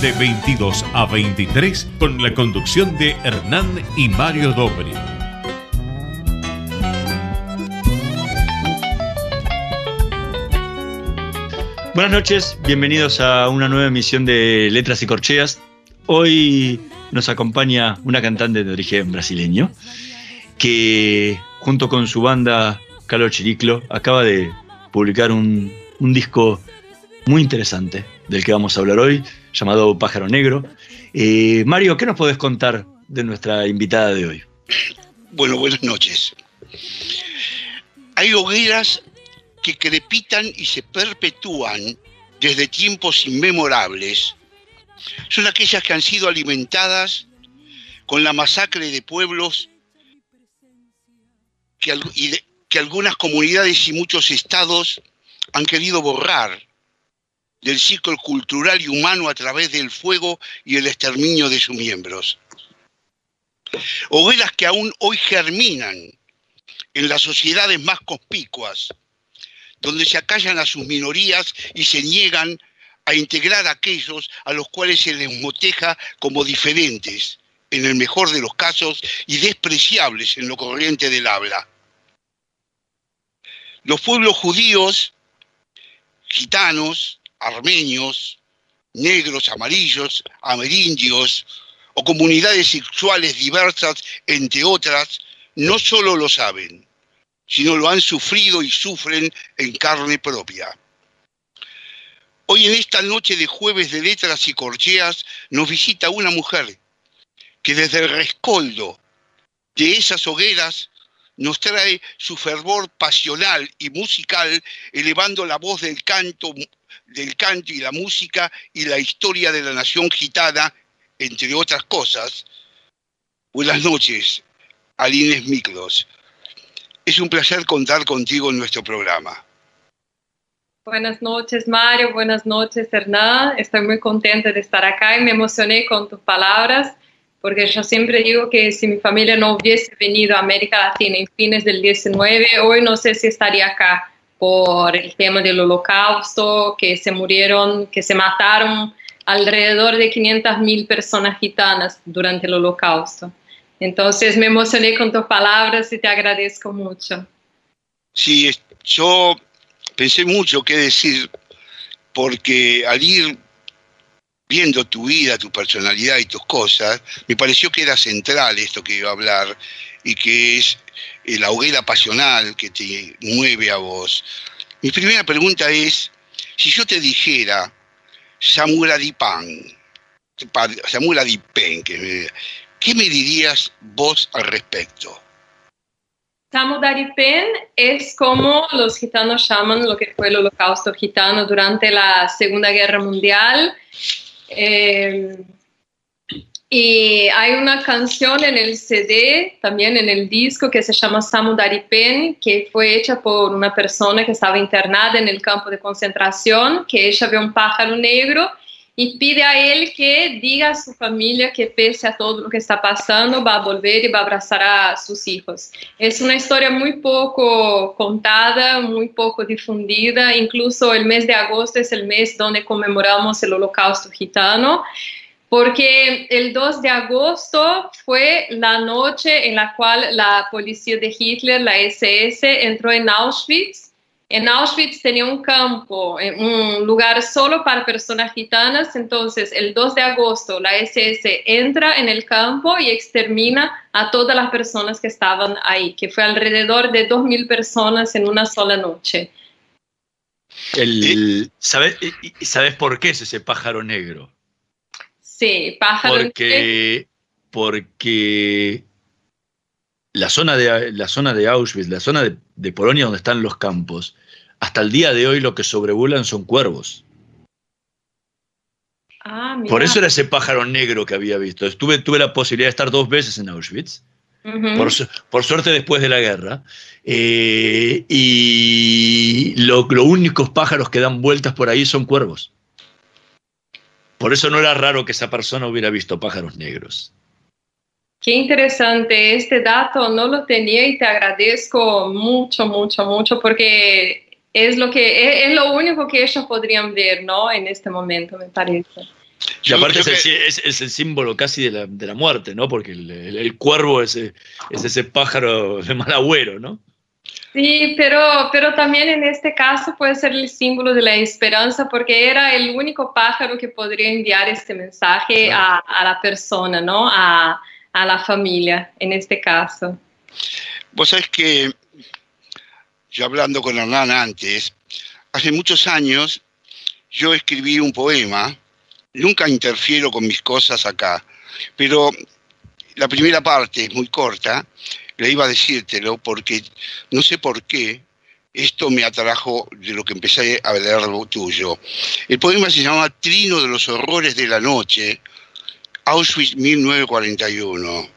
de 22 a 23 con la conducción de Hernán y Mario Dobri. Buenas noches, bienvenidos a una nueva emisión de Letras y Corcheas. Hoy nos acompaña una cantante de origen brasileño que junto con su banda Calo Chiriclo acaba de publicar un disco muy interesante del que vamos a hablar hoy, llamado Pájaro Negro. Eh, Mario, ¿qué nos podés contar de nuestra invitada de hoy? Bueno, buenas noches. Hay hogueras que crepitan y se perpetúan desde tiempos inmemorables. Son aquellas que han sido alimentadas con la masacre de pueblos que, que algunas comunidades y muchos estados han querido borrar del ciclo cultural y humano a través del fuego y el exterminio de sus miembros. Hogueras que aún hoy germinan en las sociedades más conspicuas, donde se acallan a sus minorías y se niegan a integrar a aquellos a los cuales se les moteja como diferentes, en el mejor de los casos, y despreciables en lo corriente del habla. Los pueblos judíos, gitanos, armenios, negros, amarillos, amerindios o comunidades sexuales diversas, entre otras, no solo lo saben, sino lo han sufrido y sufren en carne propia. Hoy en esta noche de jueves de letras y corcheas nos visita una mujer que desde el rescoldo de esas hogueras nos trae su fervor pasional y musical, elevando la voz del canto del canto y la música y la historia de la nación gitana, entre otras cosas. Buenas noches, Alines Miklos. Es un placer contar contigo en nuestro programa. Buenas noches, Mario. Buenas noches, Hernán. Estoy muy contenta de estar acá y me emocioné con tus palabras, porque yo siempre digo que si mi familia no hubiese venido a América Latina en fines del 19, hoy no sé si estaría acá por el tema del holocausto, que se murieron, que se mataron alrededor de 500 mil personas gitanas durante el holocausto. Entonces me emocioné con tus palabras y te agradezco mucho. Sí, yo pensé mucho qué decir, porque al ir viendo tu vida, tu personalidad y tus cosas, me pareció que era central esto que iba a hablar y que es la hoguera pasional que te mueve a vos. Mi primera pregunta es, si yo te dijera Samura Dipan, Samura Dipen, ¿qué me dirías vos al respecto? Samudaripen es como los gitanos llaman lo que fue el holocausto gitano durante la Segunda Guerra Mundial. Eh, y hay una canción en el CD, también en el disco, que se llama Samudaripen, que fue hecha por una persona que estaba internada en el campo de concentración, que ella ve un pájaro negro y pide a él que diga a su familia que pese a todo lo que está pasando, va a volver y va a abrazar a sus hijos. Es una historia muy poco contada, muy poco difundida, incluso el mes de agosto es el mes donde conmemoramos el holocausto gitano porque el 2 de agosto fue la noche en la cual la policía de Hitler, la SS, entró en Auschwitz. En Auschwitz tenía un campo, un lugar solo para personas gitanas, entonces el 2 de agosto la SS entra en el campo y extermina a todas las personas que estaban ahí, que fue alrededor de 2.000 personas en una sola noche. ¿sabes, ¿Sabes por qué es ese pájaro negro? Sí, pájaro. Porque, porque la zona, de, la zona de Auschwitz, la zona de, de, Polonia donde están los campos, hasta el día de hoy lo que sobrevuelan son cuervos. Ah, mira. Por eso era ese pájaro negro que había visto. Estuve, tuve la posibilidad de estar dos veces en Auschwitz. Por, por suerte después de la guerra. Eh, y lo- los únicos pájaros que dan vueltas por ahí son cuervos. Por eso no era raro que esa persona hubiera visto pájaros negros. Qué interesante, este dato no lo tenía y te agradezco mucho, mucho, mucho porque es lo que es, es lo único que ellos podrían ver, ¿no? En este momento, me parece. Y aparte es, el, que- es- es el símbolo casi de la, de la muerte, ¿no? Porque el, el- el cuervo es, es ese pájaro de mal agüero, ¿no? Sí, pero, pero también en este caso puede ser el símbolo de la esperanza porque era el único pájaro que podría enviar este mensaje a, a la persona, ¿no? A, a la familia, en este caso. Vos sabés que yo hablando con Hernán antes, hace muchos años yo escribí un poema, nunca interfiero con mis cosas acá, pero la primera parte es muy corta, le iba a decírtelo porque no sé por qué esto me atrajo de lo que empecé a leer lo tuyo. El poema se llama Trino de los horrores de la noche, Auschwitz 1941.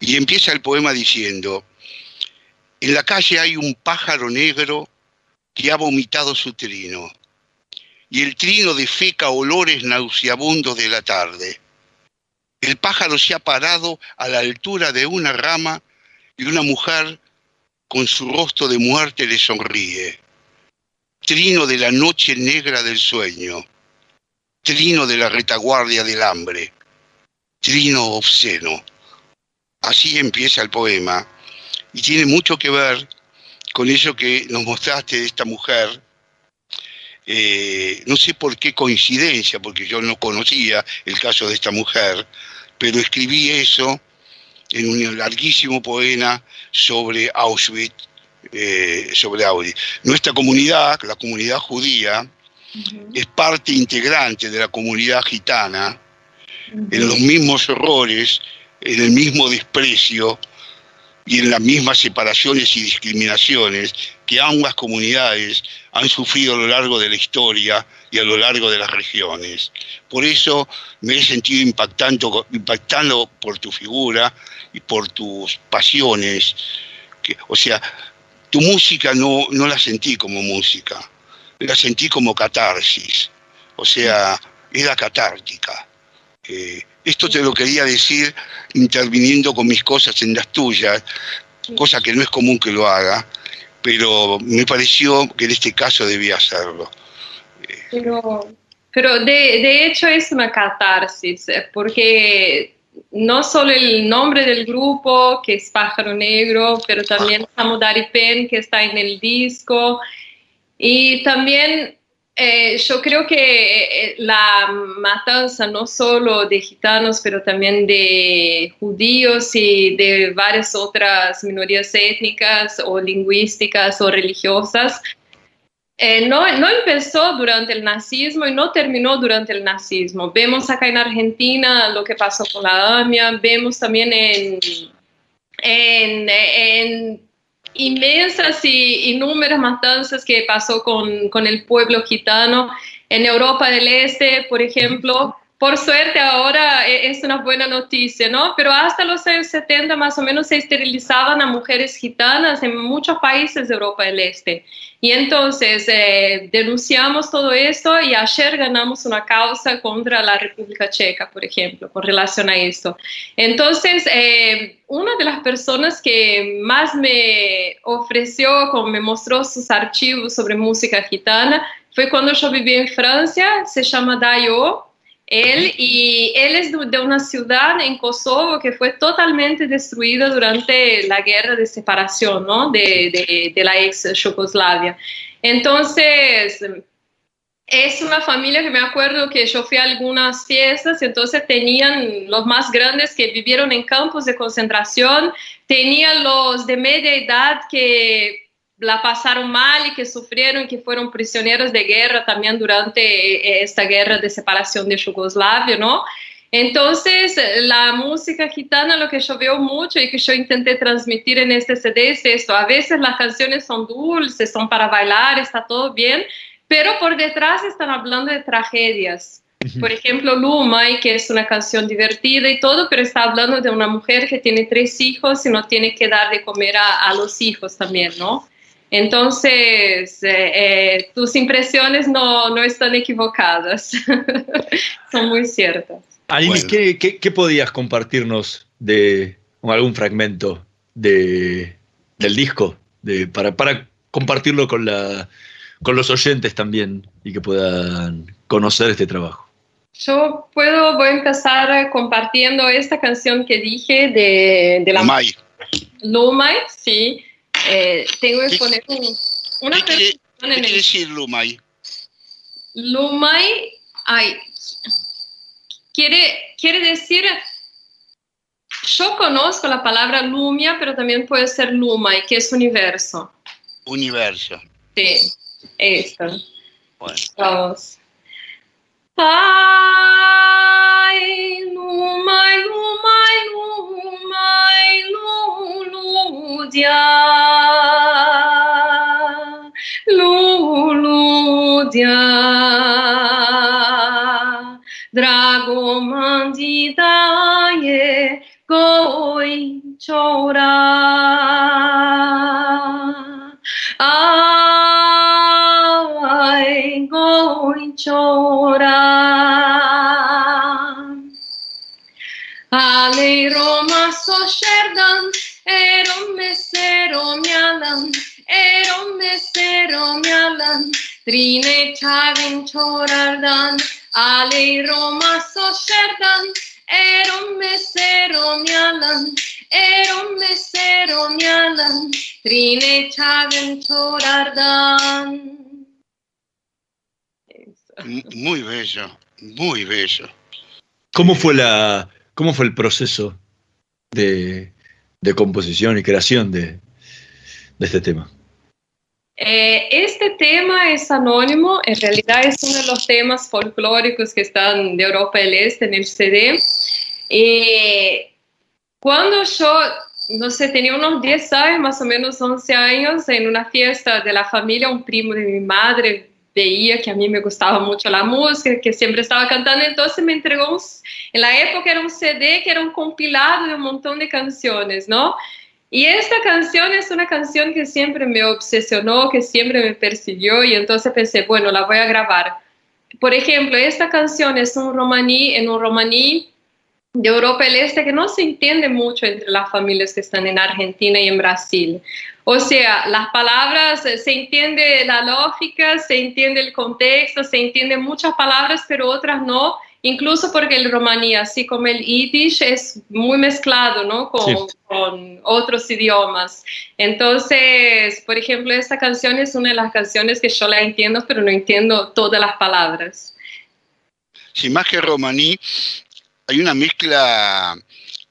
Y empieza el poema diciendo, en la calle hay un pájaro negro que ha vomitado su trino, y el trino defeca olores nauseabundos de la tarde. El pájaro se ha parado a la altura de una rama y una mujer con su rostro de muerte le sonríe. Trino de la noche negra del sueño, trino de la retaguardia del hambre, trino obsceno. Así empieza el poema y tiene mucho que ver con eso que nos mostraste de esta mujer. Eh, no sé por qué coincidencia, porque yo no conocía el caso de esta mujer, pero escribí eso en un larguísimo poema sobre Auschwitz, eh, sobre Auschwitz. Nuestra comunidad, la comunidad judía, es parte integrante de la comunidad gitana, en los mismos horrores, en el mismo desprecio y en las mismas separaciones y discriminaciones que ambas comunidades han sufrido a lo largo de la historia y a lo largo de las regiones. Por eso me he sentido impactando, impactando por tu figura y por tus pasiones. Que, o sea, tu música no, no la sentí como música, la sentí como catarsis, o sea, era catártica. Eh, esto te lo quería decir interviniendo con mis cosas en las tuyas, cosa que no es común que lo haga, pero me pareció que en este caso debía hacerlo. Pero, pero de, de hecho es una catarsis, eh, porque no solo el nombre del grupo, que es Pájaro Negro, pero también Samudari Pen, que está en el disco, y también eh, yo creo que eh, la matanza no solo de gitanos, pero también de judíos y de varias otras minorías étnicas o lingüísticas o religiosas, eh, no, empezó durante el nazismo y no terminó durante el nazismo. Vemos acá en Argentina lo que pasó con la AMIA, vemos también en, en, en inmensas y innumerables matanzas que pasó con, con, el pueblo gitano en Europa del Este, por ejemplo. Por suerte ahora es una buena noticia, ¿no? Pero hasta los años 70 más o menos se esterilizaban a mujeres gitanas en muchos países de Europa del Este. Y entonces eh, denunciamos todo esto y ayer ganamos una causa contra la República Checa, por ejemplo, con relación a esto. Entonces, eh, una de las personas que más me ofreció, como me mostró sus archivos sobre música gitana, fue cuando yo viví en Francia, se llama Dayo, él, y él es de una ciudad en Kosovo que fue totalmente destruida durante la guerra de separación ¿no? de, de, de la ex Yugoslavia. Entonces, es una familia que me acuerdo que yo fui a algunas fiestas entonces tenían los más grandes que vivieron en campos de concentración, tenían los de media edad que la pasaron mal y que sufrieron y que fueron prisioneros de guerra también durante esta guerra de separación de Yugoslavia, ¿no? Entonces, la música gitana, lo que yo veo mucho y que yo intenté transmitir en este CD es esto. A veces las canciones son dulces, son para bailar, está todo bien, pero por detrás están hablando de tragedias, Por ejemplo, Lumay, que es una canción divertida y todo, pero está hablando de una mujer que tiene tres hijos y no tiene que dar de comer a, a los hijos también, ¿no? Entonces, eh, eh, tus impresiones no, no, están equivocadas, son muy ciertas. Aline, bueno. ¿qué, qué, qué podías compartirnos de algún fragmento de, del disco de, para, para compartirlo con, la, con los oyentes también y que puedan conocer este trabajo? Yo puedo, voy a empezar compartiendo esta canción que dije de, de la... Lumay. Lumay, sí. Eh, tengo que poner un, una ¿Qué quiere, ¿qué quiere decir Lumay? Lumay, ay, quiere, quiere decir, yo conozco la palabra lumia, pero también puede ser lumay, que es universo. Universo. Sí, esto. Bueno. Vamos. Ay, lumay, lumay, lumay, luludia. Luludia. Drago mandidaye goi chora. Ay, goi chora. Ale Roma so sherdan, erom mesero mialan, erom mesero mialan, trine chagin chorardan, ale Roma so sherdan, erom mesero mialan, erom mesero mialan, trine chagin chorardan. Muy bello, muy bello. ¿Cómo fue, la, cómo fue el proceso de, de composición y creación de, de este tema? Eh, este tema es anónimo, en realidad es uno de los temas folclóricos que están de Europa del Este en el CD. Eh, cuando yo, no sé, tenía unos 10 años, más o menos 11 años, en una fiesta de la familia, un primo de mi madre veía que a mí me gustaba mucho la música, que siempre estaba cantando, entonces me entregó, un, en la época era un CD que era un compilado de un montón de canciones, ¿no? Y esta canción es una canción que siempre me obsesionó, que siempre me persiguió y entonces pensé, bueno, la voy a grabar. Por ejemplo, esta canción es un romaní, en un romaní de Europa del Este que no se entiende mucho entre las familias que están en Argentina y en Brasil. O sea, las palabras, se entiende la lógica, se entiende el contexto, se entienden muchas palabras, pero otras no, incluso porque el romaní, así como el yiddish, es muy mezclado, ¿no? Con, sí. con, otros idiomas. Entonces, por ejemplo, esta canción es una de las canciones que yo la entiendo, pero no entiendo todas las palabras. Sí, más que romaní, hay una mezcla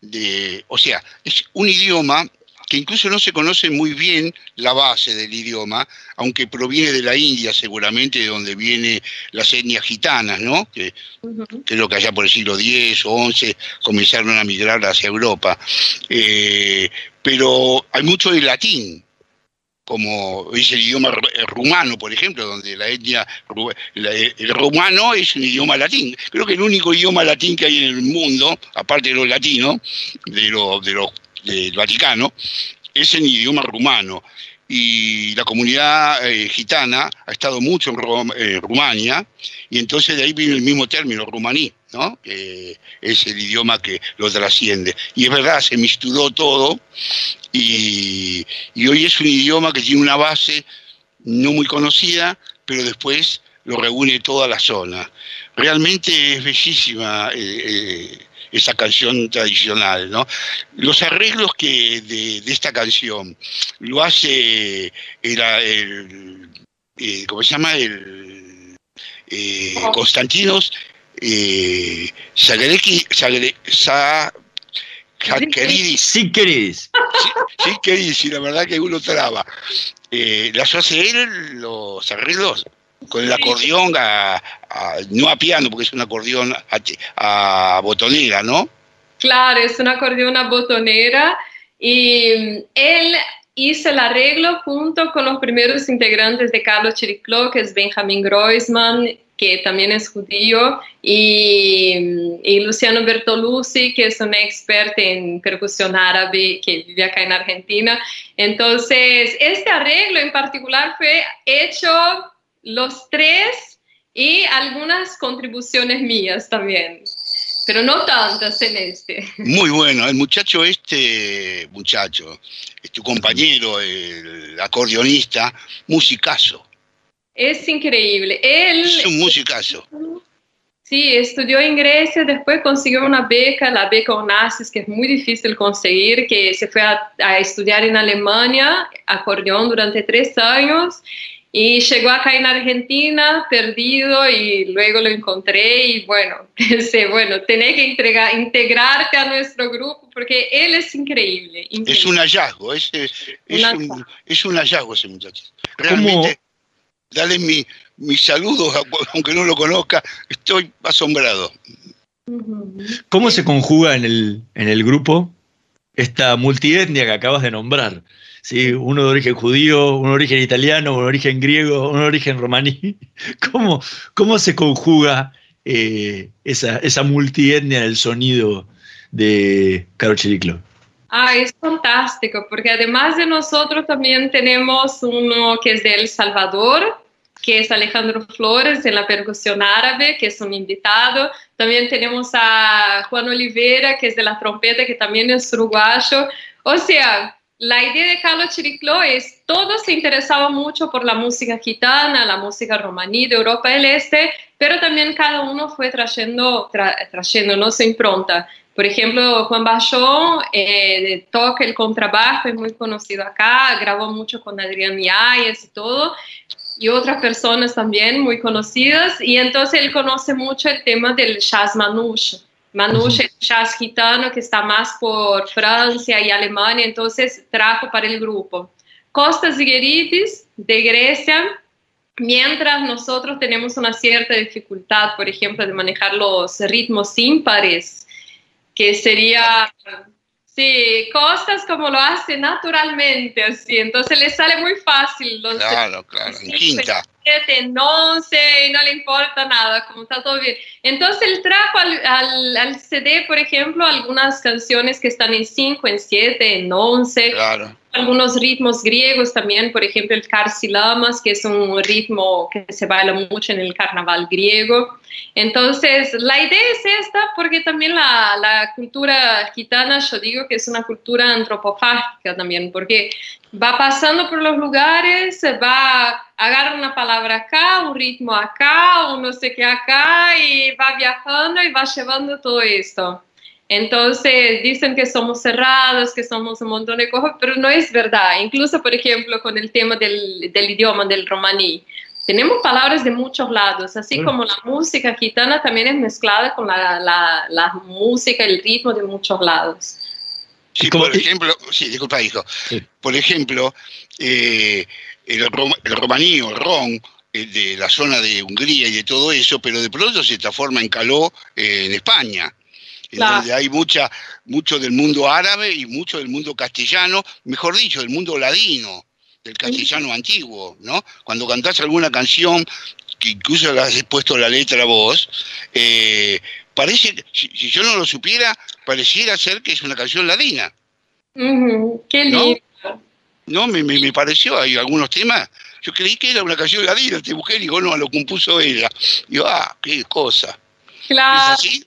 de, o sea, es un idioma que incluso no se conoce muy bien la base del idioma, aunque proviene de la India seguramente, de donde vienen las etnias gitanas, ¿no? Que, uh -huh. lo que allá por el siglo X o XI comenzaron a migrar hacia Europa. Eh, pero hay mucho de latín, como es el idioma rumano, por ejemplo, donde la etnia, el rumano es un idioma latín. Creo que el único idioma latín que hay en el mundo, aparte de los latinos, de los, de los del Vaticano, es en idioma rumano. Y la comunidad eh, gitana ha estado mucho en eh, Rumania, y entonces de ahí viene el mismo término, rumaní, ¿no? que es el idioma que lo trasciende. Y es verdad, se misturó todo, y, y hoy es un idioma que tiene una base no muy conocida, pero después lo reúne toda la zona. Realmente es bellísima. Eh, esa canción tradicional, ¿no? Los arreglos que de, de esta canción lo hace el, el, el ¿cómo se llama? El eh, Constantinos eh, Zagreki, Zagre, Sa, Jaqueridis. Sí, querés. Sí, querís, y la verdad que uno traba. Eh, las hace él, los arreglos, con el acordeón, a, a, no a piano, porque es un acordeón a, a, botonera, ¿no? Claro, es un acordeón a botonera y él hizo el arreglo junto con los primeros integrantes de Carlos Chiricló, que es Benjamin Groisman que también es judío, y, Luciano Bertolucci, que es un experto en percusión árabe que vive acá en Argentina. Entonces, este arreglo en particular fue hecho los tres y algunas contribuciones mías también pero no tantas en este. Muy bueno, el muchacho este, muchacho, es tu compañero, el acordeonista, musicazo. Es increíble. Él es un musicazo. Sí, estudió en Grecia, después consiguió una beca, la beca Onassis, que es muy difícil conseguir, que se fue a, a estudiar en Alemania, acordeón durante tres años, y llegó acá en Argentina perdido y luego lo encontré y bueno, pensé, bueno, tenés que integrarte a nuestro grupo porque él es increíble. Es un hallazgo, es, es, un, es, un, hallazgo ese muchacho. Realmente, dale mi, mis saludos, aunque no lo conozca, estoy asombrado. ¿Cómo se conjuga en el, en el grupo esta multietnia que acabas de nombrar? ¿sí? uno de origen judío, un origen italiano, un origen griego, un origen romaní. ¿Cómo, cómo se conjuga eh, esa, esa multietnia en el sonido de Caro Chiriclo? Ah, es fantástico, porque además de nosotros también tenemos uno que es de El Salvador, que es Alejandro Flores en la percusión árabe, que es un invitado. También tenemos a Juan Olivera, que es de la trompeta, que también es uruguayo. O sea, la idea de Carlos Chiricló es, todos se interesaban mucho por la música gitana, la música romaní de Europa del Este, pero también cada uno fue trayendo, trayendo ¿no? su impronta. Por ejemplo, Juan Bachón eh, toca el contrabajo, es muy conocido acá, grabó mucho con Adrián Miáñez y todo, y otras personas también muy conocidas, y entonces él conoce mucho el tema del jazz manouche. Manouche es jazz gitano que está más por Francia y Alemania, entonces trajo para el grupo. Costas Zigeritis de Grecia, mientras nosotros tenemos una cierta dificultad, por ejemplo, de manejar los ritmos ímpares, que sería Sí, cosas como lo hace naturalmente, así, entonces le sale muy fácil. Los claro, claro, en quinta. En once, y no le importa nada, como está todo bien. Entonces él trajo al, al, CD, por ejemplo, algunas canciones que están en 5, en 7, en 11. Claro algunos ritmos griegos también, por ejemplo el Karsilamas, que es un ritmo que se baila mucho en el carnaval griego. Entonces, la idea es esta porque también la, la cultura gitana, yo digo que es una cultura antropofágica también, porque va pasando por los lugares, va a agarrar una palabra acá, un ritmo acá, un no sé qué acá, y va viajando y va llevando todo esto. Entonces dicen que somos cerrados, que somos un montón de cosas, pero no es verdad. Incluso, por ejemplo, con el tema del, del idioma, del romaní, tenemos palabras de muchos lados, así como la música gitana también es mezclada con la, la, la música, el ritmo de muchos lados. Sí, por ejemplo, sí, disculpa, hijo. Por ejemplo, eh, el, romaní o el ron eh, de la zona de Hungría y de todo eso, pero de pronto se transforma en caló eh, en España donde hay mucha, mucho del mundo árabe y mucho del mundo castellano, mejor dicho, del mundo ladino, del castellano antiguo, ¿no? Cuando cantás alguna canción, que incluso le has puesto la letra a vos, eh, parece, si, si, yo no lo supiera, pareciera ser que es una canción ladina. Qué lindo. ¿No? me, me, pareció, hay algunos temas yo creí que era una canción ladina, te mujer, y digo, no, lo compuso ella. Y yo, ah, qué cosa. Claro. ¿Es así?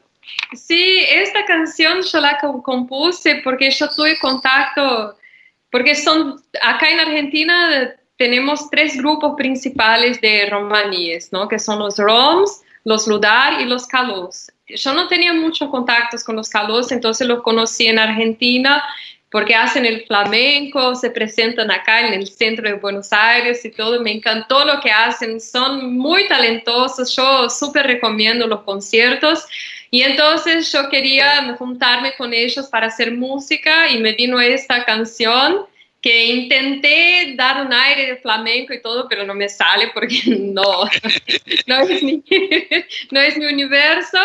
Sí, esta canción yo la compuse porque yo tuve contacto, porque son, acá en Argentina tenemos tres grupos principales de romaníes, ¿no? Que son los roms, los ludar y los calós. Yo no tenía muchos contactos con los calós, entonces los conocí en Argentina porque hacen el flamenco, se presentan acá en el centro de Buenos Aires y todo. Me encantó lo que hacen, son muy talentosos, yo súper recomiendo los conciertos. Y entonces yo quería juntarme con ellos para hacer música y me vino esta canción que intenté dar un aire de flamenco y todo, pero no me sale porque no, no, es, mi, no es mi universo.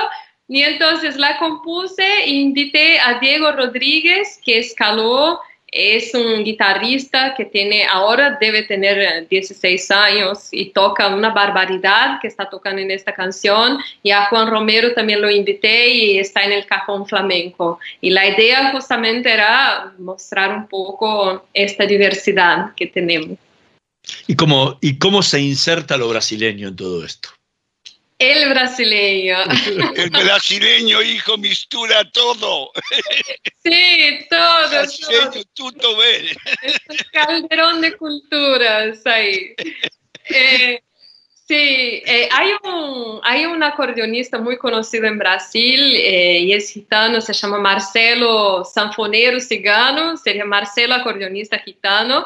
Y entonces la compuse e invité a Diego Rodríguez, que escaló es un guitarrista que tiene, ahora debe tener 16 años y toca una barbaridad que está tocando en esta canción. Y a Juan Romero también lo invité y está en el cajón flamenco. Y la idea justamente era mostrar un poco esta diversidad que tenemos. ¿Y cómo, y cómo se inserta lo brasileño en todo esto? El brasileño. El brasileño, hijo, mistura todo. Sí, todo. Brasileño, bene. Es un calderón de culturas ahí. Eh, sí, eh, hay, un, hay un acordeonista muy conocido en Brasil eh, y es gitano, se llama Marcelo Sanfonero Cigano, sería Marcelo acordeonista gitano,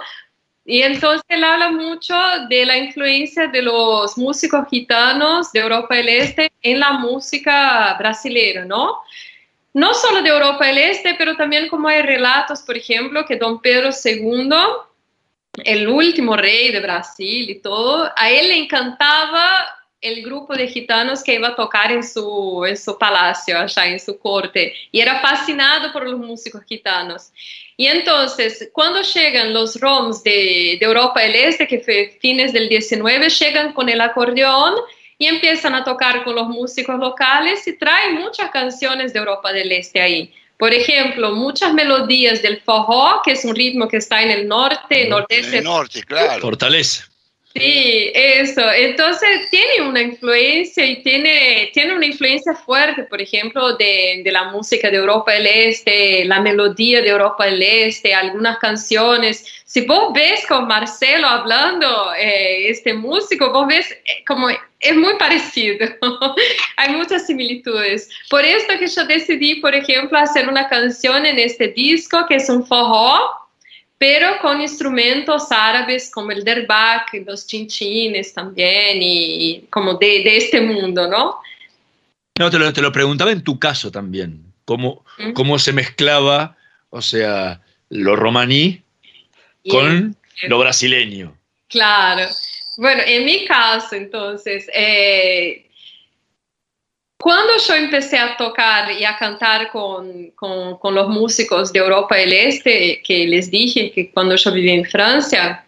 y entonces él habla mucho de la influencia de los músicos gitanos de Europa del Este en la música brasileña, ¿no? No solo de Europa del Este, pero también como hay relatos, por ejemplo, que don Pedro II, el último rey de Brasil y todo, a él le encantaba el grupo de gitanos que iba a tocar en su, en su palacio, allá en su corte, y era fascinado por los músicos gitanos. Y entonces, cuando llegan los ROMs de, de Europa del Este, que fue fines del 19, llegan con el acordeón y empiezan a tocar con los músicos locales y traen muchas canciones de Europa del Este ahí. Por ejemplo, muchas melodías del forró, que es un ritmo que está en el norte, nordeste. En el norte, claro. Fortaleza. Sí, eso. Entonces tiene una influencia y tiene, tiene una influencia fuerte, por ejemplo, de, de, la música de Europa del Este, la melodía de Europa del Este, algunas canciones. Si vos ves con Marcelo hablando, eh, este músico, vos ves eh, como es muy parecido. Hay muchas similitudes. Por esto que yo decidí, por ejemplo, hacer una canción en este disco que es un forró pero con instrumentos árabes como el derbac, los chinchines también, y como de, de este mundo, ¿no? No, te lo, te lo, preguntaba en tu caso también, cómo, ¿Mm? cómo se mezclaba, o sea, lo romaní con lo brasileño. Claro. Bueno, en mi caso, entonces, eh, cuando yo empecé a tocar y a cantar con, con, con, los músicos de Europa del Este, que les dije que cuando yo vivía en Francia,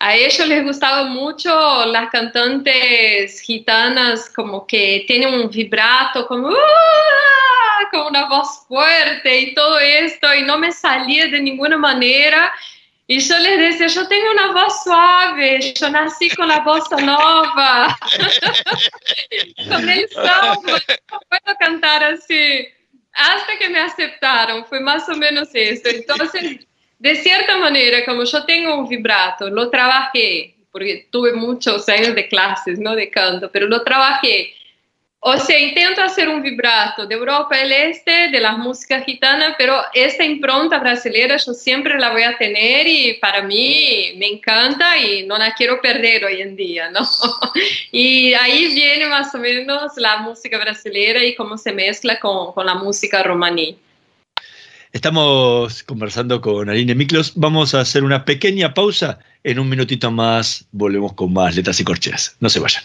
a ellos les gustaba mucho las cantantes gitanas como que tienen un vibrato, como, con una voz fuerte y todo esto, y no me salía de ninguna manera. Y yo les decía, yo tengo una voz suave, yo nací con la voz nova, con el samba, no puedo cantar así. Hasta que me aceptaron, fue más o menos esto. Entonces, de cierta manera, como yo tengo un vibrato, lo trabajé, porque tuve muchos años de clases, ¿no? De canto, pero lo trabajé o sea, intento hacer un vibrato de Europa del Este, de la música gitana, pero esta impronta brasileña yo siempre la voy a tener y para mí me encanta y no la quiero perder hoy en día, ¿no? Y ahí viene más o menos la música brasileña y cómo se mezcla con, con la música romaní. Estamos conversando con Aline Miklos. Vamos a hacer una pequeña pausa. En un minutito más volvemos con más letras y corcheas. No se vayan.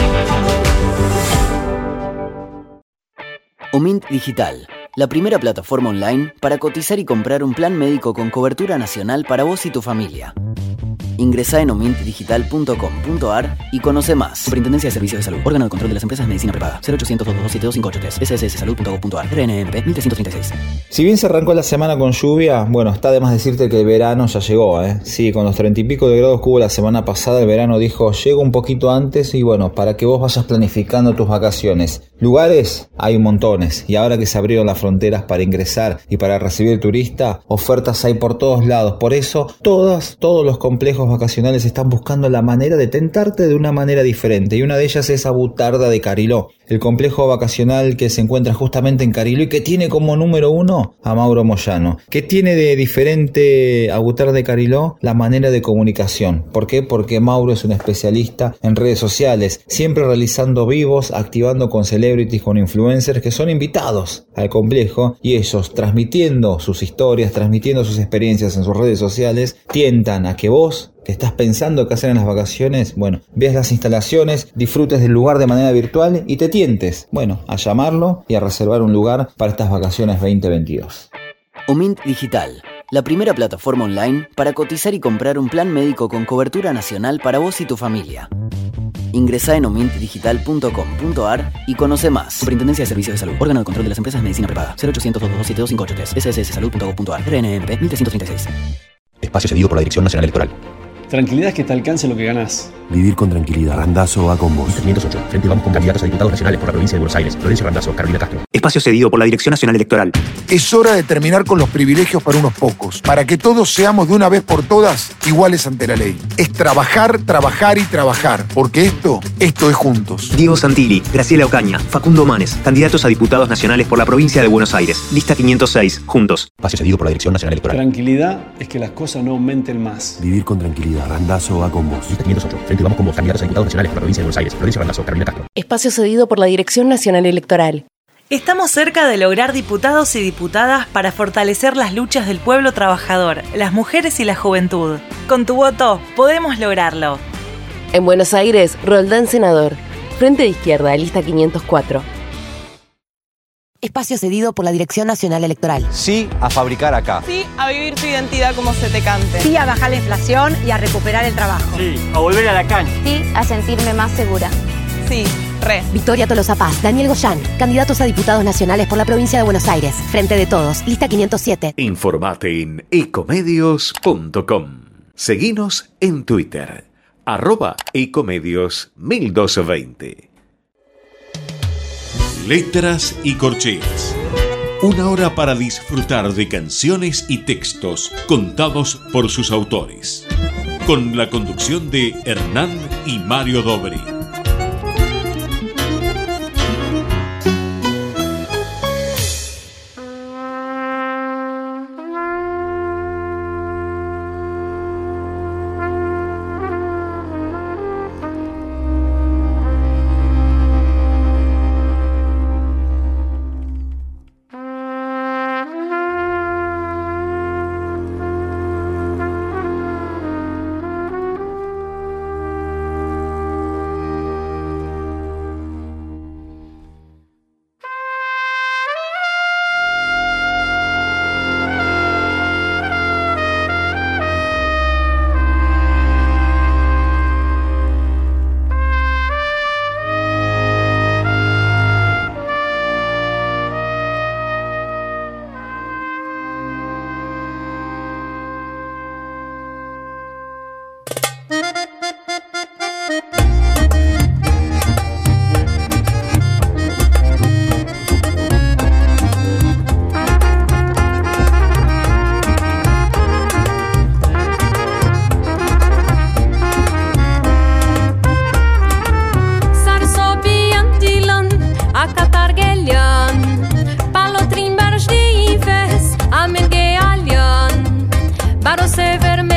Omint Digital, la primera plataforma online para cotizar y comprar un plan médico con cobertura nacional para vos y tu familia. Ingresa en omintdigital.com.ar y conoce más. Superintendencia de Servicios de Salud. Órgano de control de las empresas de medicina prepaga. 0800 227 SSSsalud.gov.ar. RNMP 1336. Si bien se arrancó la semana con lluvia, bueno, está de más decirte que el verano ya llegó, ¿eh? Sí, con los treinta y pico de grados que hubo la semana pasada, el verano dijo, llego un poquito antes y bueno, para que vos vayas planificando tus vacaciones. Lugares hay montones y ahora que se abrieron las fronteras para ingresar y para recibir turista, ofertas hay por todos lados. Por eso todas, todos los complejos vacacionales están buscando la manera de tentarte de una manera diferente y una de ellas es Abutarda de Cariló, el complejo vacacional que se encuentra justamente en Cariló y que tiene como número uno a Mauro Moyano. que tiene de diferente Abutarda de Cariló? La manera de comunicación. ¿Por qué? Porque Mauro es un especialista en redes sociales, siempre realizando vivos, activando con con influencers que son invitados al complejo y ellos transmitiendo sus historias, transmitiendo sus experiencias en sus redes sociales, tientan a que vos que estás pensando qué hacer en las vacaciones, bueno, veas las instalaciones, disfrutes del lugar de manera virtual y te tientes, bueno, a llamarlo y a reservar un lugar para estas vacaciones 2022. Omint Digital, la primera plataforma online para cotizar y comprar un plan médico con cobertura nacional para vos y tu familia. Ingresa en omintdigital.com.ar y conoce más. Superintendencia de Servicios de Salud. Órgano de Control de las Empresas de Medicina Privada. 0800 227 SSSsalud.gov.ar. RNMP 1336. Espacio cedido por la Dirección Nacional Electoral. Tranquilidad es que te alcance lo que ganás. Vivir con tranquilidad. Randazo va con vos. 508. Frente vamos con candidatos a diputados nacionales por la provincia de Buenos Aires. Florencia Randazo, Carolina Castro. Espacio cedido por la Dirección Nacional Electoral. Es hora de terminar con los privilegios para unos pocos, para que todos seamos de una vez por todas iguales ante la ley. Es trabajar, trabajar y trabajar, porque esto, esto es juntos. Diego Santilli, Graciela Ocaña, Facundo Manes, candidatos a diputados nacionales por la provincia de Buenos Aires. Lista 506, juntos. Espacio cedido por la Dirección Nacional Electoral. Tranquilidad es que las cosas no aumenten más. Vivir con tranquilidad. Randazo va con vos. Lista 508. Frente vamos con vos, candidatos a diputados nacionales por la provincia de Buenos Aires. Florencia Randazo, Carolina Castro. Espacio cedido por la Dirección Nacional Electoral. Estamos cerca de lograr diputados y diputadas para fortalecer las luchas del pueblo trabajador, las mujeres y la juventud. Con tu voto podemos lograrlo. En Buenos Aires, Roldán Senador. Frente de Izquierda, lista 504. Espacio cedido por la Dirección Nacional Electoral. Sí a fabricar acá. Sí a vivir tu identidad como se te cante. Sí a bajar la inflación y a recuperar el trabajo. Sí a volver a la cancha. Sí a sentirme más segura. Sí, re. Victoria Tolosa Paz, Daniel Goyán, candidatos a diputados nacionales por la provincia de Buenos Aires. Frente de todos, lista 507. Informate en ecomedios.com. Seguinos en Twitter, arroba ecomedios 1220. Letras y corcheas. Una hora para disfrutar de canciones y textos contados por sus autores. Con la conducción de Hernán y Mario Dobri. Dar o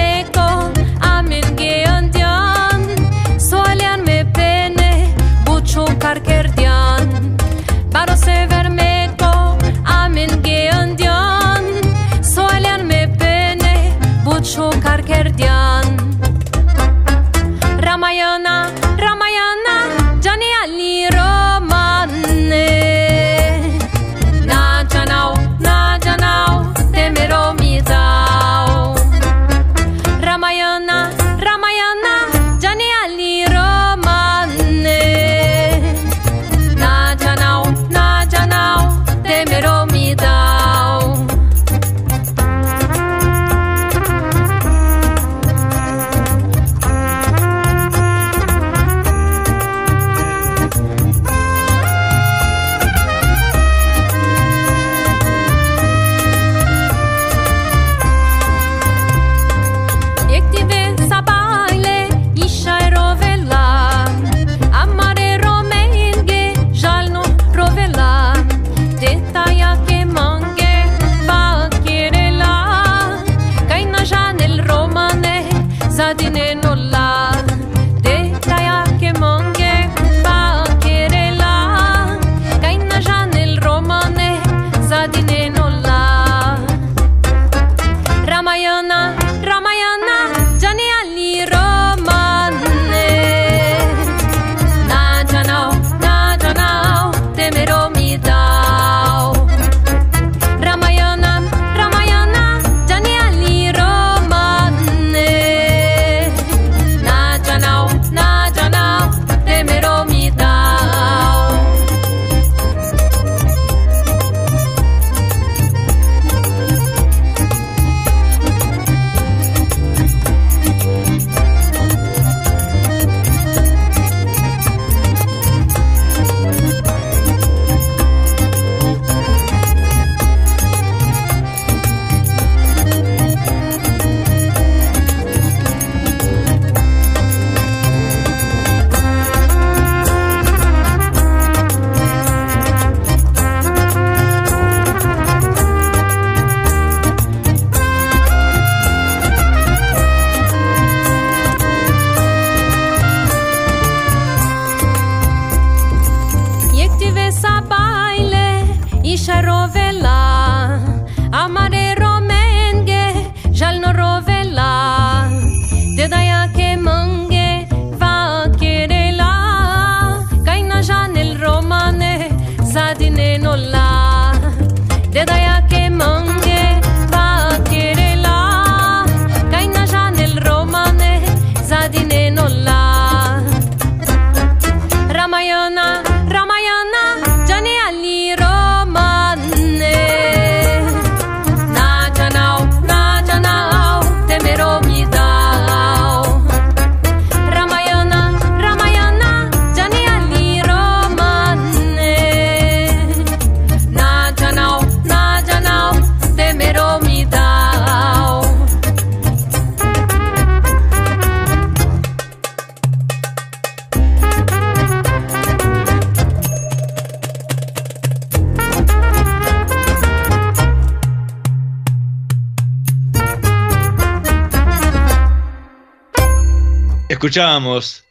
Escuchábamos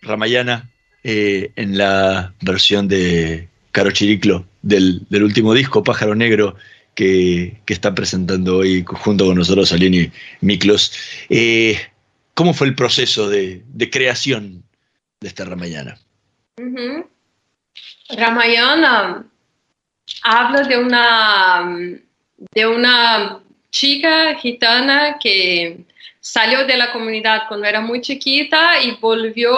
Ramayana eh, en la versión de Caro Chiriclo del, del último disco, Pájaro Negro, que, que está presentando hoy junto con nosotros Alini Miklos. Eh, ¿Cómo fue el proceso de, de creación de esta Ramayana? Ramayana habla de una, de una chica gitana que salió de la comunidad cuando era muy chiquita y volvió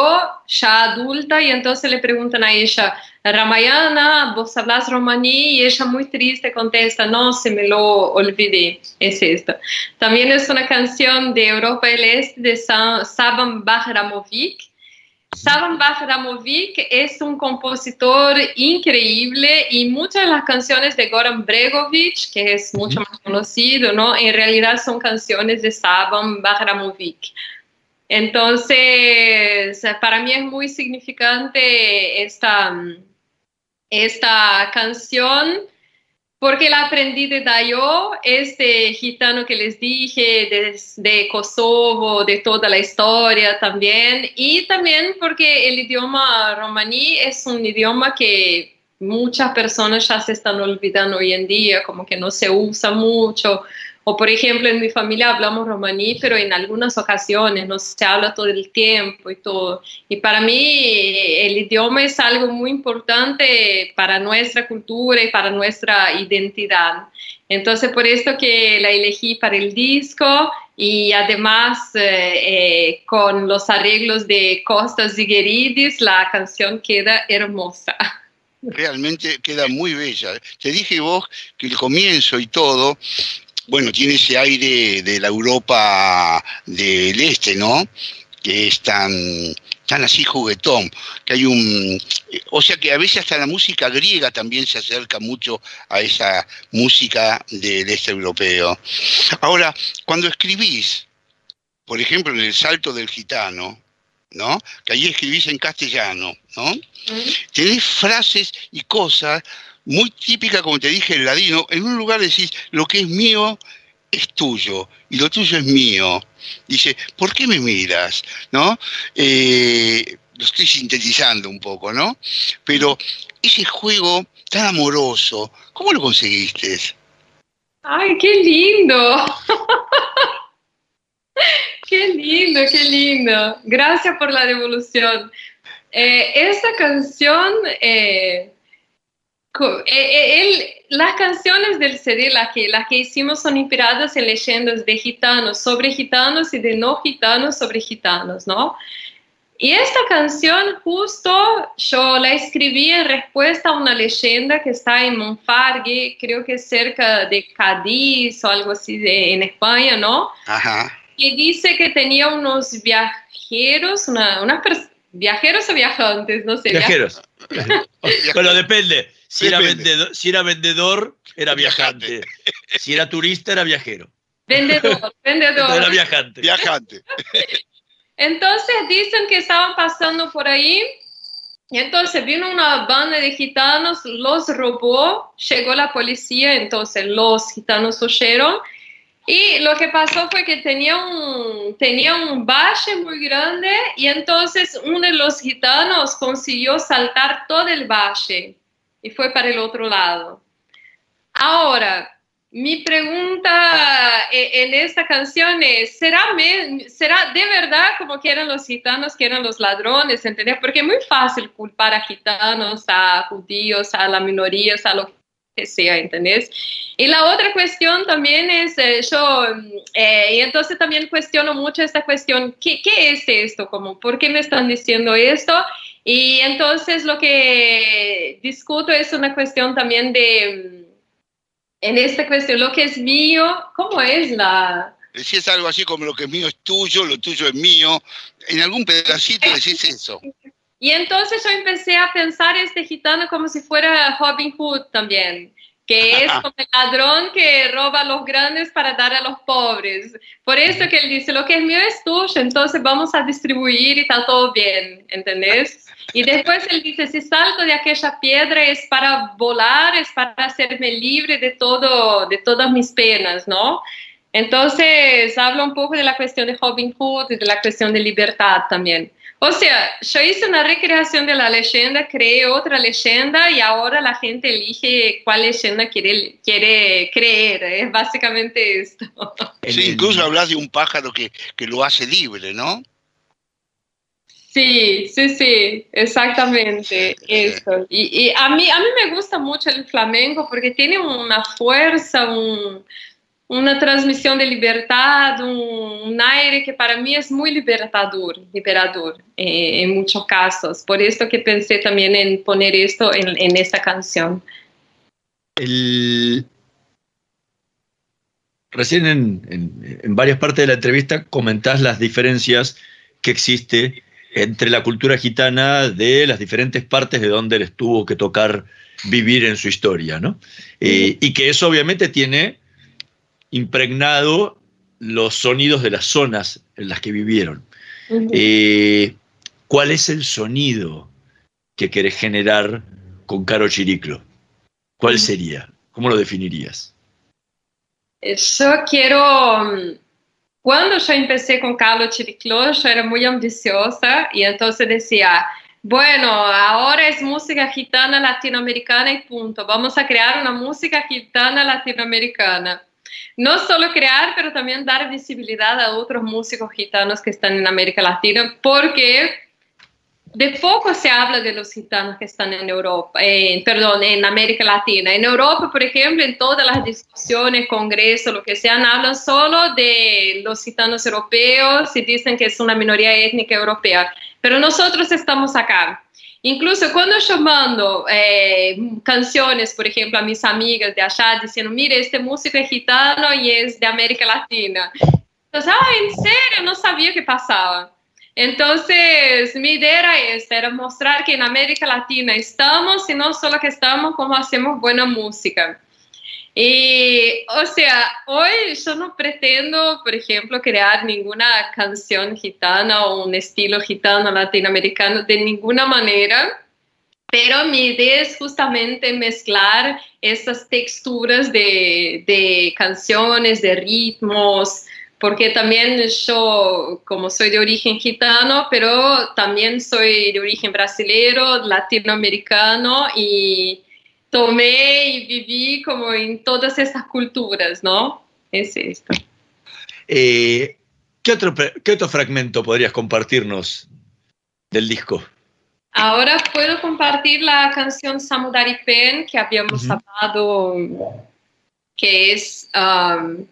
ya adulta y entonces le preguntan a ella, Ramayana, vos hablas romaní y ella muy triste contesta, no, se me lo olvidé, es esto. También es una canción de Europa del Este de Sa- Saban Bahramovic Saban Bahramovic es un compositor increíble y muchas de las canciones de Goran Bregovic, que es mucho más conocido, ¿no? En realidad son canciones de Saban Bahramovic. Entonces, para mí es muy significante esta, esta canción porque la aprendí de Dayo, este gitano que les dije, de, Kosovo, de toda la historia también, y también porque el idioma romaní es un idioma que muchas personas ya se están olvidando hoy en día, como que no se usa mucho. O por ejemplo, en mi familia hablamos romaní, pero en algunas ocasiones no se habla todo el tiempo y todo. Y para mí el idioma es algo muy importante para nuestra cultura y para nuestra identidad. Entonces, por esto que la elegí para el disco y además eh, eh, con los arreglos de Costas Zigheridis, la canción queda hermosa. Realmente queda muy bella. Te dije vos que el comienzo y todo, bueno, tiene ese aire de la Europa del Este, ¿no? Que es tan, tan así juguetón, que hay un... O sea que a veces hasta la música griega también se acerca mucho a esa música del este europeo. Ahora, cuando escribís, por ejemplo, en El Salto del Gitano, ¿no? Que ahí escribís en castellano, ¿no? Tenés frases y cosas muy típicas, como te dije, el ladino. En un lugar decís, lo que es mío es tuyo y lo tuyo es mío. Dice, ¿por qué me miras? ¿No? Eh, lo estoy sintetizando un poco, ¿no? Pero ese juego tan amoroso, ¿cómo lo conseguiste? ¡Ay, qué lindo! ¡Qué lindo, qué lindo! Gracias por la devolución. Eh, esta canción, eh, eh, eh, las canciones del CD, las que, las que hicimos, son inspiradas en leyendas de gitanos sobre gitanos y de no gitanos sobre gitanos, ¿no? Y esta canción justo yo la escribí en respuesta a una leyenda que está en Monfargue, creo que es cerca de Cádiz o algo así de, en España, ¿no? Ajá. que dice que tenía unos viajeros, una, unas viajeros o viajantes, no sé. Viajeros. bueno, depende. Si era, Depende. vendedor, si era vendedor, era viajante. Si era turista, era viajero. Vendedor, vendedor. Era viajante. Viajante. Entonces dicen que estaban pasando por ahí y entonces vino una banda de gitanos, los robó, llegó la policía, entonces los gitanos huyeron y lo que pasó fue que tenía un, tenía un valle muy grande y entonces uno de los gitanos consiguió saltar todo el valle y fue para el otro lado. Ahora, mi pregunta eh, en esta canción es, ¿será, me- ¿será de verdad como que eran los gitanos, que eran los ladrones? ¿Entendés? Porque es muy fácil culpar a gitanos, a judíos, a las minorías, a lo que sea, ¿entendés? Y la otra cuestión también es, eh, yo, mm, eh, y entonces también cuestiono mucho esta cuestión, ¿qué, ¿qué es esto? Como, ¿Por qué me están diciendo esto? Y entonces lo que discuto es una cuestión también de, mm, en esta cuestión, lo que es mío, ¿cómo es la... Decís algo así como lo que es mío es tuyo, lo tuyo es mío. En algún pedacito decís eso. Y entonces yo empecé a pensar este gitano como si fuera Robin Hood también, que es como el ladrón que roba a los grandes para dar a los pobres. Por eso que él dice, lo que es mío es tuyo, entonces vamos a distribuir y está todo bien, ¿entendés? Y después él dice, si salto de aquella piedra es para volar, es para hacerme libre de todo, de todas mis penas, ¿no? Entonces habla un poco de la cuestión de Robin Hood y de la cuestión de libertad también. O sea, yo hice una recreación de la leyenda, creé otra leyenda y ahora la gente elige cuál leyenda quiere, quiere creer. Es básicamente esto. Sí, incluso hablas de un pájaro que, que lo hace libre, ¿no? Sí, sí, sí, exactamente eso. Y, y a, mí, a mí me gusta mucho el flamenco porque tiene una fuerza, un- una transmisión de libertad, un, un aire que para mí es muy libertador, liberador eh, en muchos casos. Por esto que pensé también en poner esto en, en esta canción. El- Recién en, en- en varias partes de la entrevista comentás las diferencias que existe entre la cultura gitana de las diferentes partes de donde les tuvo que tocar vivir en su historia, ¿no? Eh, y que eso obviamente tiene impregnado los sonidos de las zonas en las que vivieron. Eh, ¿Cuál es el sonido que querés generar con Caro Chiriclo? ¿Cuál sería? ¿Cómo lo definirías? Eh, Yo quiero, mm, cuando yo empecé con Carlos Chiricló, yo era muy ambiciosa y entonces decía, bueno, ahora es música gitana latinoamericana y punto. Vamos a crear una música gitana latinoamericana. No solo crear, pero también dar visibilidad a otros músicos gitanos que están en América Latina, porque de poco se habla de los gitanos que están en Europa, perdón, en América Latina. En Europa, por ejemplo, en todas las discusiones, congresos, lo que sean, hablan solo de los gitanos europeos y dicen que es una minoría étnica europea. Pero nosotros estamos acá. Incluso cuando yo mando eh, canciones, por ejemplo, a mis amigas de allá diciendo, mire, este músico es gitano y es de América Latina. Entonces, ah, ¿en serio? No sabía qué pasaba. Entonces, mi idea era esta, era mostrar que en América Latina estamos y no solo que estamos, como hacemos buena música. Y, o sea, hoy yo no pretendo, por ejemplo, crear ninguna canción gitana o un estilo gitano latinoamericano de ninguna manera, pero mi idea es justamente mezclar estas texturas de, de canciones, de ritmos, porque también yo, como soy de origen gitano, pero también soy de origen brasilero, latinoamericano y tomé y viví como en todas estas culturas, ¿no? Es esto. Eh, ¿qué, otro, qué otro fragmento podrías compartirnos del disco? Ahora puedo compartir la canción Samudari Pen que habíamos hablado, que es um,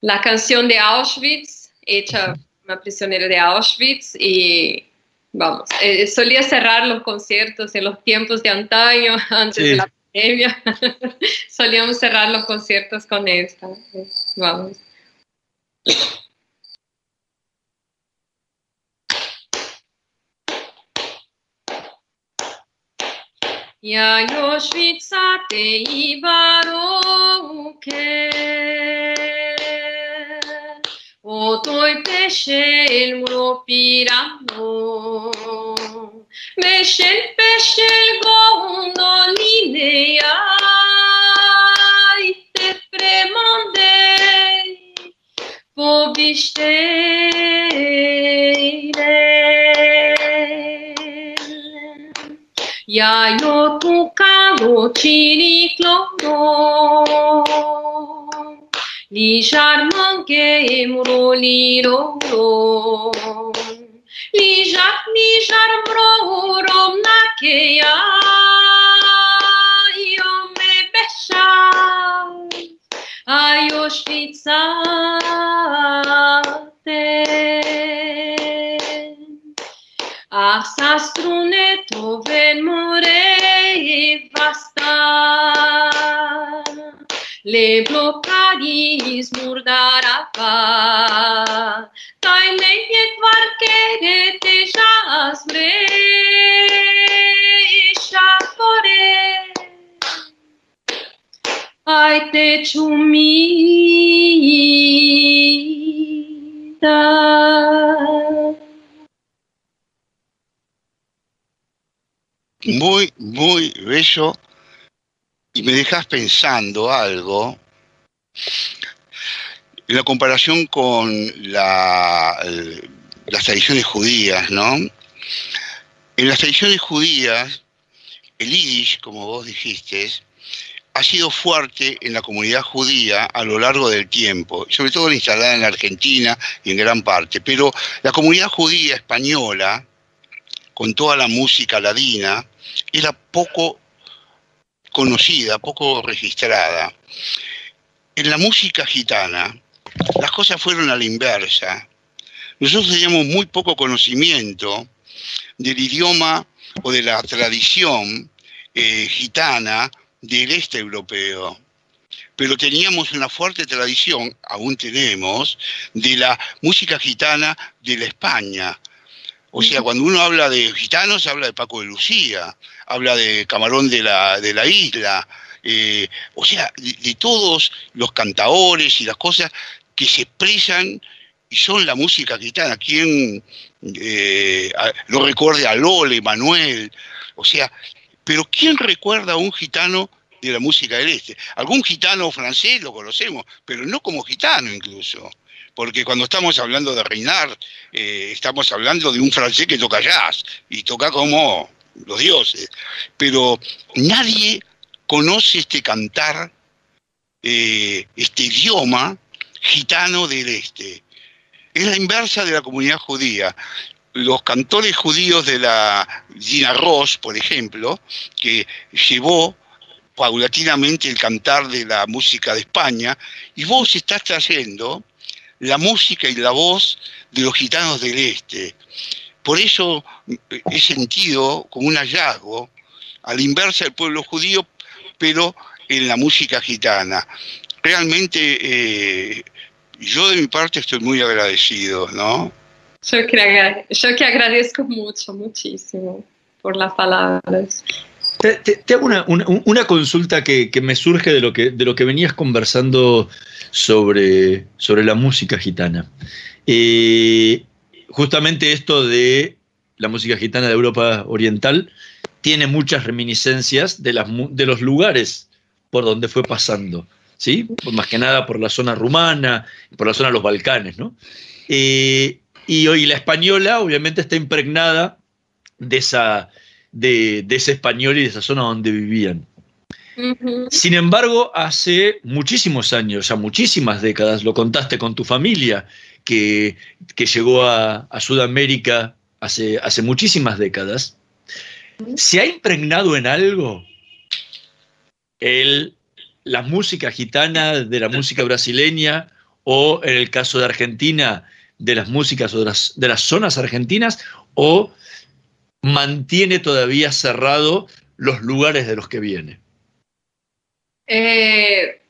la canción de Auschwitz, hecha una prisionera de Auschwitz y vamos, eh, solía cerrar los conciertos en los tiempos de antaño, antes Sí. de la pandemia, solíamos cerrar los conciertos con esta. Vamos. Auschwitz te ibarouke O Totul peșel muropiramo. Meșel peșel gondolinea. Te premondei povișteile. Ia eu tu calo ciniclo noi. Li charman ke mro li ro ro. Li jak ni charm ro rom na ke ya. Io me besha. Ayo shvitsa te. Ah, sa strune to ven more vasta. Le bloccadi smurdarava. Tai leghe quarchere te jasmre. Shafore. Ai te chumida. Muy, muy bello. Y me dejas pensando algo. En la comparación con la, las tradiciones judías, ¿no? En las tradiciones judías, el Yiddish, como vos dijiste, ha sido fuerte en la comunidad judía a lo largo del tiempo, sobre todo instalada en la Argentina y en gran parte. Pero la comunidad judía española, con toda la música ladina, era poco conocida, poco registrada. En la música gitana, las cosas fueron a la inversa. Nosotros teníamos muy poco conocimiento del idioma o de la tradición eh, gitana del este europeo. Pero teníamos una fuerte tradición, aún tenemos, de la música gitana de la España. O sea, cuando uno habla de gitanos, habla de Paco de Lucía, habla de Camarón de la, de la Isla, eh, o sea, de, todos los cantaores y las cosas que se expresan y son la música gitana. ¿Quién eh, a- lo recuerde a Lole, Manuel? O sea, pero ¿quién recuerda a un gitano de la música del este? Algún gitano francés lo conocemos, pero no como gitano incluso. Porque cuando estamos hablando de reinar, eh, estamos hablando de un francés que toca jazz y toca como los dioses. Pero nadie conoce este cantar, eh, este idioma gitano del este. Es la inversa de la comunidad judía. Los cantores judíos de la Gina Ross, por ejemplo, que llevó paulatinamente el cantar de la música de España, y vos estás trayendo la música y la voz de los gitanos del este. Por eso eh, he sentido como un hallazgo a la inversa del pueblo judío, pero en la música gitana. Realmente eh, yo de mi parte estoy muy agradecido, ¿no? Yo que, agra- yo que agradezco mucho, muchísimo por las palabras. Te, te- te hago una, una- una consulta que, que me surge de lo que, de lo que venías conversando sobre, sobre la música gitana. Eh, justamente esto de la música gitana de Europa Oriental tiene muchas reminiscencias de, las, de los lugares por donde fue pasando, ¿sí? Más que nada por la zona rumana, por la zona de los Balcanes, ¿no? Eh, y hoy la española obviamente está impregnada de, esa, de, de ese español y de esa zona donde vivían. Sin embargo, hace muchísimos años, ya muchísimas décadas, lo contaste con tu familia, que, llegó a, a Sudamérica hace, hace muchísimas décadas, ¿se ha impregnado en algo el, la música gitana de la música brasileña o en el caso de Argentina de las músicas o de las, de las zonas argentinas o mantiene todavía cerrado los lugares de los que viene? Eh,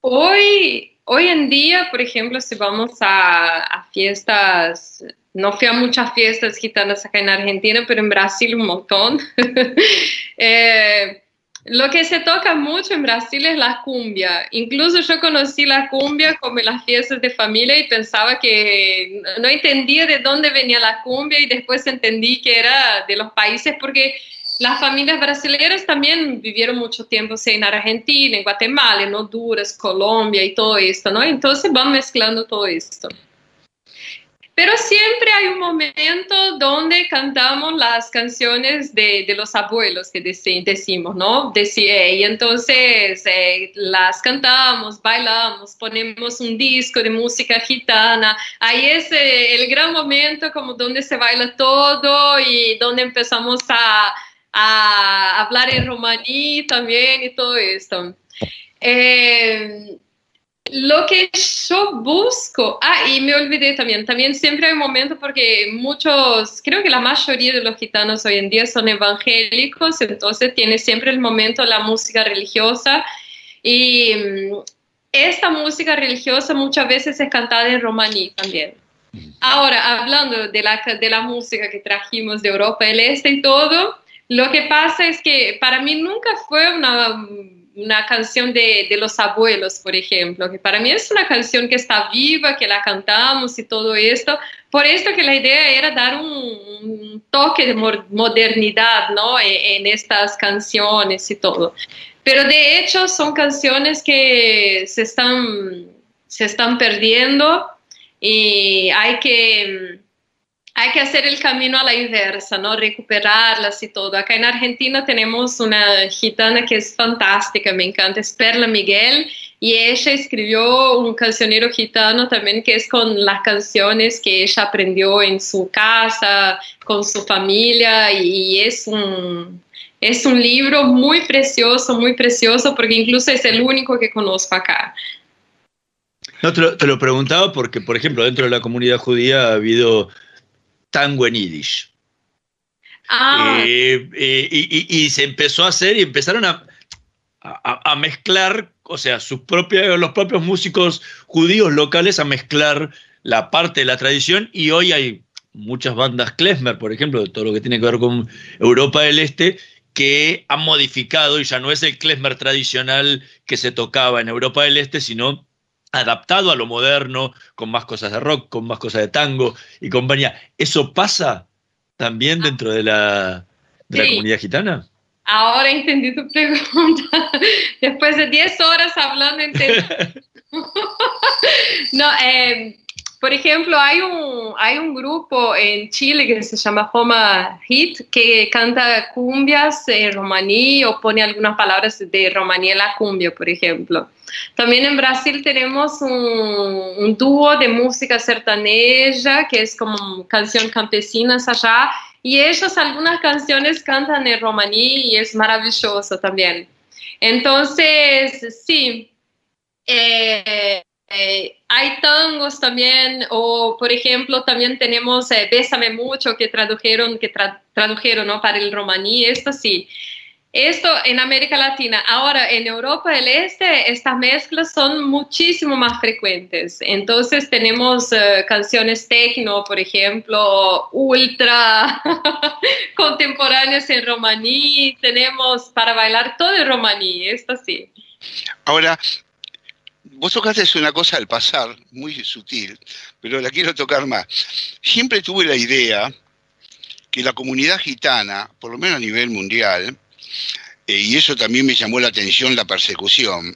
hoy, hoy en día, por ejemplo, si vamos a, a fiestas, no fui a muchas fiestas gitanas acá en Argentina, pero en Brasil un montón. Eh, lo que se toca mucho en Brasil es la cumbia. Incluso yo conocí la cumbia como en las fiestas de familia y pensaba que no entendía de dónde venía la cumbia y después entendí que era de los países porque las familias brasileñas también vivieron mucho tiempo sí, en Argentina, en Guatemala, en Honduras, Colombia y todo esto, ¿no? Entonces van mezclando todo esto. Pero siempre hay un momento donde cantamos las canciones de, de los abuelos que deci- decimos, ¿no? Deci- y entonces eh, las cantamos, bailamos, ponemos un disco de música gitana. Ahí es eh, el gran momento como donde se baila todo y donde empezamos a, a hablar en romaní también y todo esto. Eh, lo que yo busco, ah, y me olvidé también, también siempre hay un momento porque muchos, creo que la mayoría de los gitanos hoy en día son evangélicos, entonces tiene siempre el momento la música religiosa y mm, esta música religiosa muchas veces es cantada en romaní también. Ahora, hablando de la, de la música que trajimos de Europa del Este y todo, lo que pasa es que para mí nunca fue una, una canción de, de los abuelos, por ejemplo, que para mí es una canción que está viva, que la cantamos y todo esto. Por esto que la idea era dar un, un toque de mo- modernidad ¿no? en, en estas canciones y todo. Pero de hecho son canciones que se están, se están perdiendo y hay que, hay que hacer el camino a la inversa, ¿no? Recuperarlas y todo. Acá en Argentina tenemos una gitana que es fantástica, me encanta, es Perla Miguel, y ella escribió un cancionero gitano también que es con las canciones que ella aprendió en su casa, con su familia, y es un, es un libro muy precioso, muy precioso, porque incluso es el único que conozco acá. No, te lo, te lo preguntaba porque, por ejemplo, dentro de la comunidad judía ha habido tango en yiddish. Ah, Eh, eh, y, y- y se empezó a hacer y empezaron a, a- a mezclar, o sea, sus propios, los propios músicos judíos locales a mezclar la parte de la tradición y hoy hay muchas bandas klezmer, por ejemplo, de todo lo que tiene que ver con Europa del Este, que han modificado y ya no es el klezmer tradicional que se tocaba en Europa del Este, sino adaptado a lo moderno, con más cosas de rock, con más cosas de tango y compañía. ¿Eso pasa también dentro de la, de la Sí. comunidad gitana? ahora entendí tu pregunta. Después de 10 horas hablando, entendí. no, eh, por ejemplo, hay un, hay un grupo en Chile que se llama Homa Hit que canta cumbias en romaní o pone algunas palabras de romaní en la cumbia, por ejemplo. También en Brasil tenemos un, un dúo de música sertaneja que es como canción campesinas allá y ellos algunas canciones cantan en romaní y es maravilloso también. Entonces, sí, eh, eh, hay tangos también, o por ejemplo, también tenemos eh, Bésame Mucho que tradujeron, que tra- tradujeron ¿no? para el romaní, esto sí. Esto en América Latina. Ahora, en Europa del Este, estas mezclas son muchísimo más frecuentes. Entonces, tenemos eh, canciones techno, por ejemplo, ultra contemporáneas en romaní. Tenemos para bailar todo en romaní, esto sí. Ahora, vos tocaste una cosa al pasar, muy sutil, pero la quiero tocar más. Siempre tuve la idea que la comunidad gitana, por lo menos a nivel mundial, eh, y eso también me llamó la atención la persecución,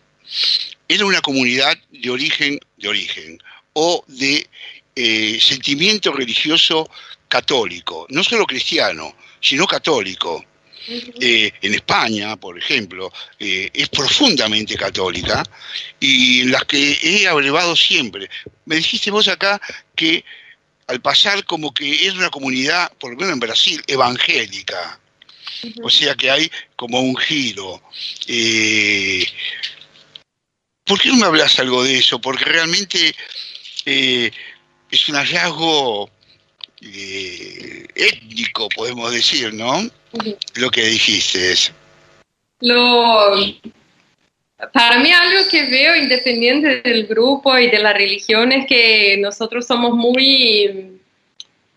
era una comunidad de origen, de origen, o de eh, sentimiento religioso católico, no solo cristiano, sino católico. Eh, en España, por ejemplo, eh, es profundamente católica y en las que he abrevado siempre. Me dijiste vos acá que al pasar como que es una comunidad, por lo menos en Brasil, evangélica. O sea que hay como un giro. Eh, ¿Por qué no me hablas algo de eso? Porque realmente eh, es un hallazgo eh, étnico, podemos decir, ¿no? Lo que dijiste es. Lo, para mí algo que veo independiente del grupo y de la religión es que nosotros somos muy,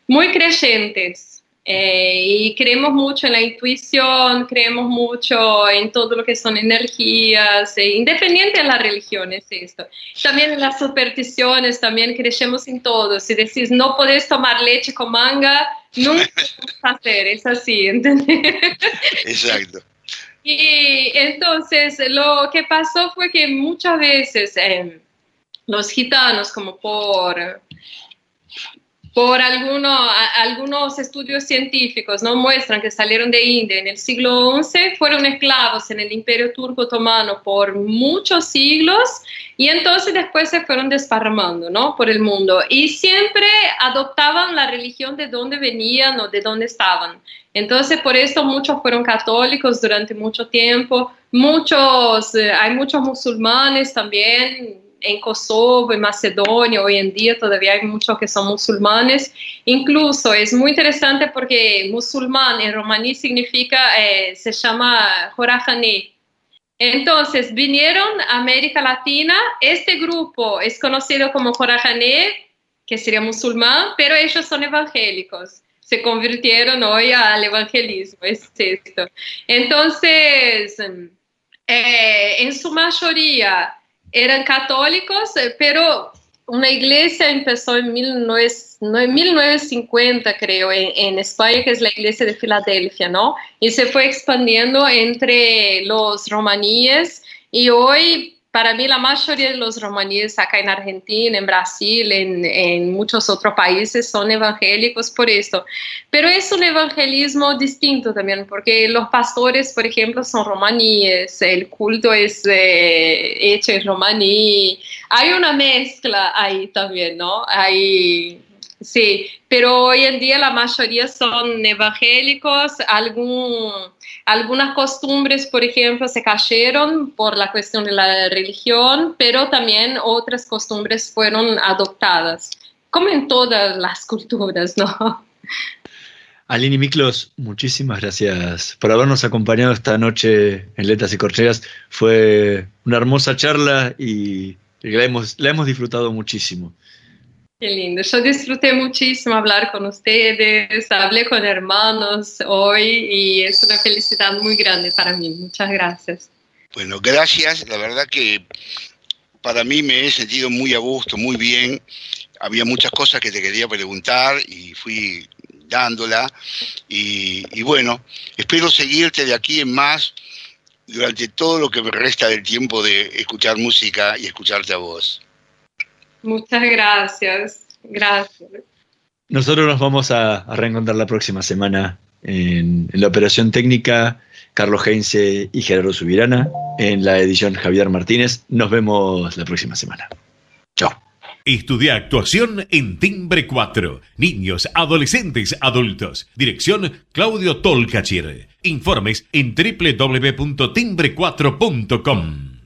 muy creyentes eh, y creemos mucho en la intuición, creemos mucho en todo lo que son energías, eh, independiente de la religión es esto. También en las supersticiones, también creemos en todo. Si decís no podés tomar leche con manga, nunca lo vas a hacer, es así, ¿entendés? Exacto. Y entonces lo que pasó fue que muchas veces eh, los gitanos, como por, por alguno, a- algunos estudios científicos no muestran que salieron de India en el siglo XI, fueron esclavos en el Imperio Turco Otomano por muchos siglos y entonces después se fueron desparramando ¿no? por el mundo y siempre adoptaban la religión de donde venían o de dónde estaban. Entonces por eso muchos fueron católicos durante mucho tiempo, muchos, eh, hay muchos musulmanes también en Kosovo, en Macedonia, hoy en día todavía hay muchos que son musulmanes. Incluso es muy interesante porque musulmán en romaní significa, eh, se llama Jorajané. Entonces vinieron a América Latina, este grupo es conocido como Jorajané, que sería musulmán, pero ellos son evangélicos. Se convirtieron hoy al evangelismo, es esto. Entonces, eh, en su mayoría eran católicos, eh, pero una iglesia empezó en 19, no, en 1950, creo, en España, que es la iglesia de Filadelfia, ¿no? Y se fue expandiendo entre los romaníes y hoy, para mí, la mayoría de los romaníes acá en Argentina, en Brasil, en, muchos otros países son evangélicos por esto. Pero es un evangelismo distinto también, porque los pastores, por ejemplo, son romaníes, el culto es eh, hecho en romaní. Hay una mezcla ahí también, ¿no? Hay, sí, pero hoy en día la mayoría son evangélicos, algún, algunas costumbres, por ejemplo, se cayeron por la cuestión de la religión, pero también otras costumbres fueron adoptadas, como en todas las culturas, ¿no? Aline Miklos, muchísimas gracias por habernos acompañado esta noche en Letras y Corcheas. Fue una hermosa charla y la hemos, la hemos disfrutado muchísimo. Qué lindo. Yo disfruté muchísimo hablar con ustedes, hablé con hermanos hoy y es una felicidad muy grande para mí. Muchas gracias. Bueno, gracias. La verdad que para mí me he sentido muy a gusto, muy bien. Había muchas cosas que te quería preguntar y fui dándola. Y, y bueno, espero seguirte de aquí en más durante todo lo que me resta del tiempo de escuchar música y escucharte a vos. Muchas gracias. Gracias. Nosotros nos vamos a, a reencontrar la próxima semana en, en la operación técnica Carlos Heinze y Gerardo Subirana, en la edición Javier Martínez. Nos vemos la próxima semana. Chao. Estudia actuación en Timbre 4. Niños, adolescentes, adultos. Dirección Claudio Tolcachir. Informes en www.timbre4.com.